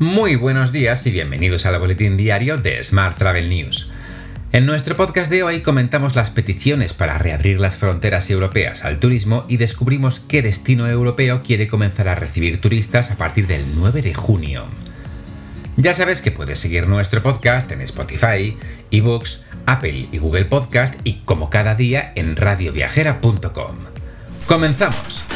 Muy buenos días y bienvenidos al boletín diario de Smart Travel News. En nuestro podcast de hoy comentamos las peticiones para reabrir las fronteras europeas al turismo y descubrimos qué destino europeo quiere comenzar a recibir turistas a partir del 9 de junio. Ya sabes que puedes seguir nuestro podcast en Spotify, eBooks, Apple y Google Podcast y como cada día en radioviajera.com. ¡Comenzamos!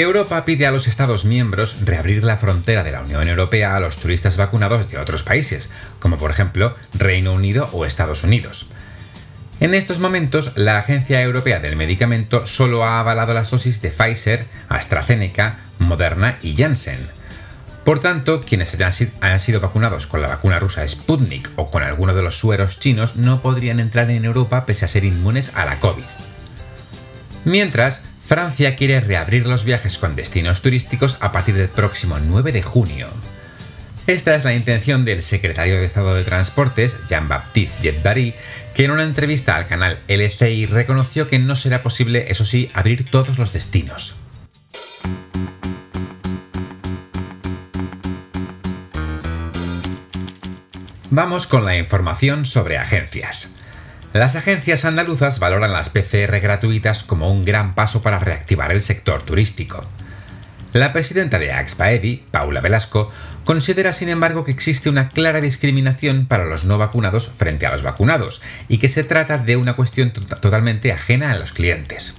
Europa pide a los Estados miembros reabrir la frontera de la Unión Europea a los turistas vacunados de otros países, como por ejemplo Reino Unido o Estados Unidos. En estos momentos, la Agencia Europea del Medicamento solo ha avalado las dosis de Pfizer, AstraZeneca, Moderna y Janssen. Por tanto, quienes hayan sido vacunados con la vacuna rusa Sputnik o con alguno de los sueros chinos no podrían entrar en Europa pese a ser inmunes a la COVID. Mientras, Francia quiere reabrir los viajes con destinos turísticos a partir del próximo 9 de junio. Esta es la intención del secretario de Estado de Transportes, Jean-Baptiste Jetbari, que en una entrevista al canal LCI reconoció que no será posible, eso sí, abrir todos los destinos. Vamos con la información sobre agencias. Las agencias andaluzas valoran las PCR gratuitas como un gran paso para reactivar el sector turístico. La presidenta de AXPAEVI, Paula Velasco, considera sin embargo que existe una clara discriminación para los no vacunados frente a los vacunados y que se trata de una cuestión totalmente ajena a los clientes.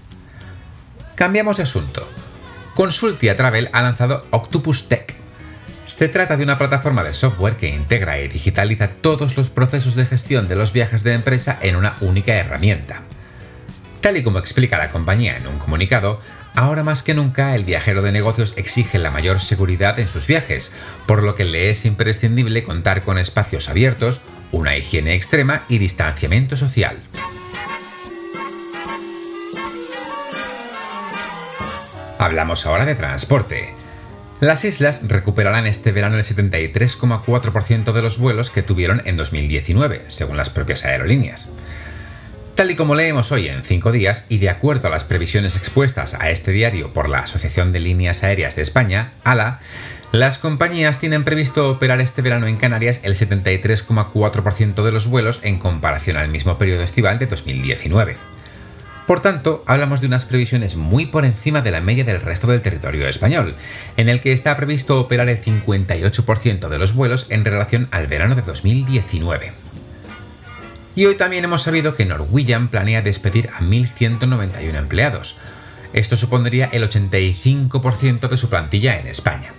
Cambiamos de asunto. Consultia Travel ha lanzado Octopus Tech, se trata de una plataforma de software que integra y digitaliza todos los procesos de gestión de los viajes de empresa en una única herramienta. Tal y como explica la compañía en un comunicado, ahora más que nunca el viajero de negocios exige la mayor seguridad en sus viajes, por lo que le es imprescindible contar con espacios abiertos, una higiene extrema y distanciamiento social. Hablamos ahora de transporte. Las islas recuperarán este verano el 73,4% de los vuelos que tuvieron en 2019, según las propias aerolíneas. Tal y como leemos hoy en 5 días, y de acuerdo a las previsiones expuestas a este diario por la Asociación de Líneas Aéreas de España, ALA, las compañías tienen previsto operar este verano en Canarias el 73,4% de los vuelos en comparación al mismo periodo estival de 2019. Por tanto, hablamos de unas previsiones muy por encima de la media del resto del territorio español, en el que está previsto operar el 58% de los vuelos en relación al verano de 2019. Y hoy también hemos sabido que Norwegian planea despedir a 1.191 empleados. Esto supondría el 85% de su plantilla en España.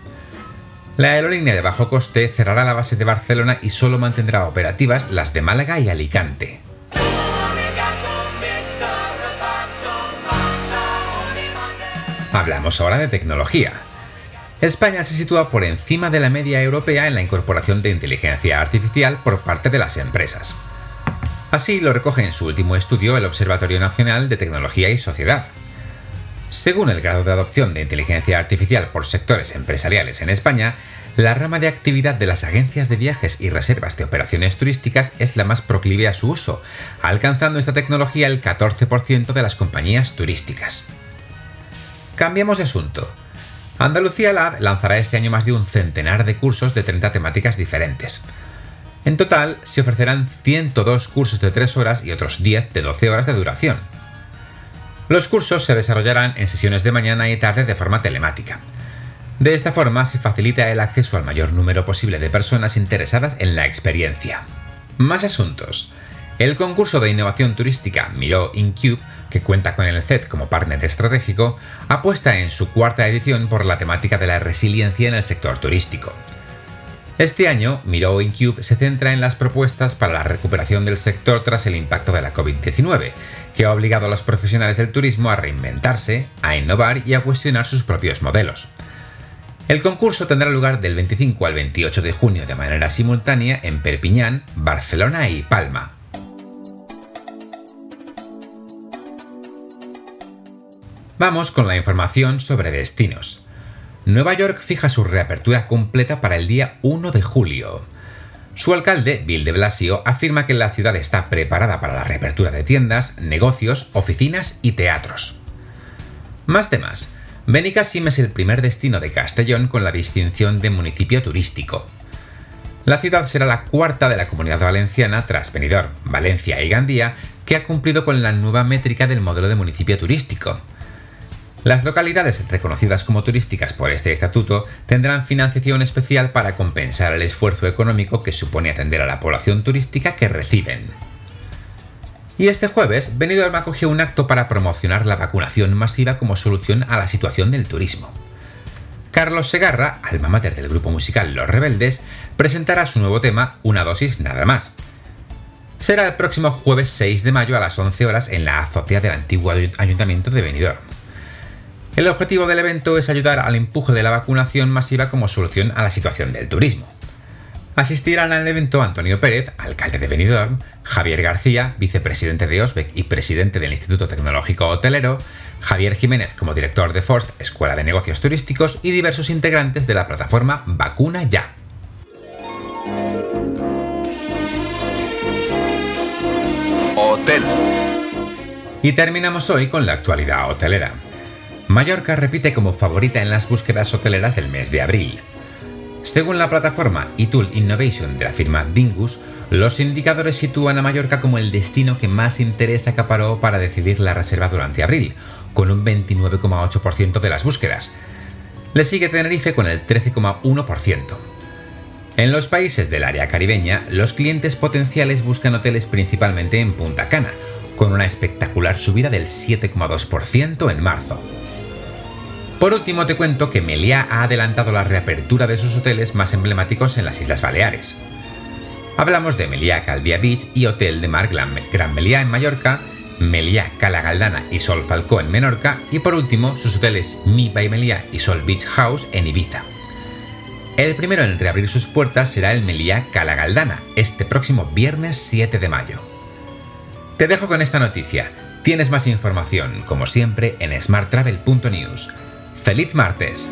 La aerolínea de bajo coste cerrará la base de Barcelona y solo mantendrá operativas las de Málaga y Alicante. Hablamos ahora de tecnología. España se sitúa por encima de la media europea en la incorporación de inteligencia artificial por parte de las empresas. Así lo recoge en su último estudio el Observatorio Nacional de Tecnología y Sociedad. Según el grado de adopción de inteligencia artificial por sectores empresariales en España, la rama de actividad de las agencias de viajes y reservas de operaciones turísticas es la más proclive a su uso, alcanzando esta tecnología el 14% de las compañías turísticas. Cambiamos de asunto. Andalucía Lab lanzará este año más de un centenar de cursos de 30 temáticas diferentes. En total, se ofrecerán 102 cursos de 3 horas y otros 10 de 12 horas de duración. Los cursos se desarrollarán en sesiones de mañana y tarde de forma telemática. De esta forma se facilita el acceso al mayor número posible de personas interesadas en la experiencia. Más asuntos. El concurso de innovación turística Miro InCube, que cuenta con el CED como partner estratégico, apuesta en su cuarta edición por la temática de la resiliencia en el sector turístico. Este año, Miro InCube se centra en las propuestas para la recuperación del sector tras el impacto de la COVID-19, que ha obligado a los profesionales del turismo a reinventarse, a innovar y a cuestionar sus propios modelos. El concurso tendrá lugar del 25 al 28 de junio de manera simultánea en Perpiñán, Barcelona y Palma. Vamos con la información sobre destinos. Nueva York fija su reapertura completa para el día 1 de julio. Su alcalde, Bill de Blasio, afirma que la ciudad está preparada para la reapertura de tiendas, negocios, oficinas y teatros. Más temas. Benicassim es el primer destino de Castellón con la distinción de municipio turístico. La ciudad será la cuarta de la comunidad valenciana tras Benidorm, Valencia y Gandía, que ha cumplido con la nueva métrica del modelo de municipio turístico. Las localidades reconocidas como turísticas por este estatuto tendrán financiación especial para compensar el esfuerzo económico que supone atender a la población turística que reciben. Y este jueves, Benidorm acogió un acto para promocionar la vacunación masiva como solución a la situación del turismo. Carlos Segarra, alma mater del grupo musical Los Rebeldes, presentará su nuevo tema Una dosis nada más. Será el próximo jueves 6 de mayo a las 11 horas en la azotea del antiguo ayuntamiento de Benidorm. El objetivo del evento es ayudar al empuje de la vacunación masiva como solución a la situación del turismo. Asistirán al evento Antonio Pérez, alcalde de Benidorm, Javier García, vicepresidente de OSBEC y presidente del Instituto Tecnológico Hotelero, Javier Jiménez como director de FORST, Escuela de Negocios Turísticos, y diversos integrantes de la plataforma Vacuna Ya. Hotel. Y terminamos hoy con la actualidad hotelera. Mallorca repite como favorita en las búsquedas hoteleras del mes de abril. Según la plataforma eTool Innovation de la firma Dingus, los indicadores sitúan a Mallorca como el destino que más interés acaparó para decidir la reserva durante abril, con un 29,8% de las búsquedas. Le sigue Tenerife con el 13,1%. En los países del área caribeña, los clientes potenciales buscan hoteles principalmente en Punta Cana, con una espectacular subida del 7,2% en marzo. Por último, te cuento que Meliá ha adelantado la reapertura de sus hoteles más emblemáticos en las Islas Baleares. Hablamos de Meliá Calvia Beach y Hotel de Mar Gran Meliá en Mallorca, Meliá Cala Galdana y Sol Falcó en Menorca y por último sus hoteles Mi by Meliá y Sol Beach House en Ibiza. El primero en reabrir sus puertas será el Meliá Cala Galdana, este próximo viernes 7 de mayo. Te dejo con esta noticia. Tienes más información, como siempre, en smarttravel.news. ¡Feliz martes!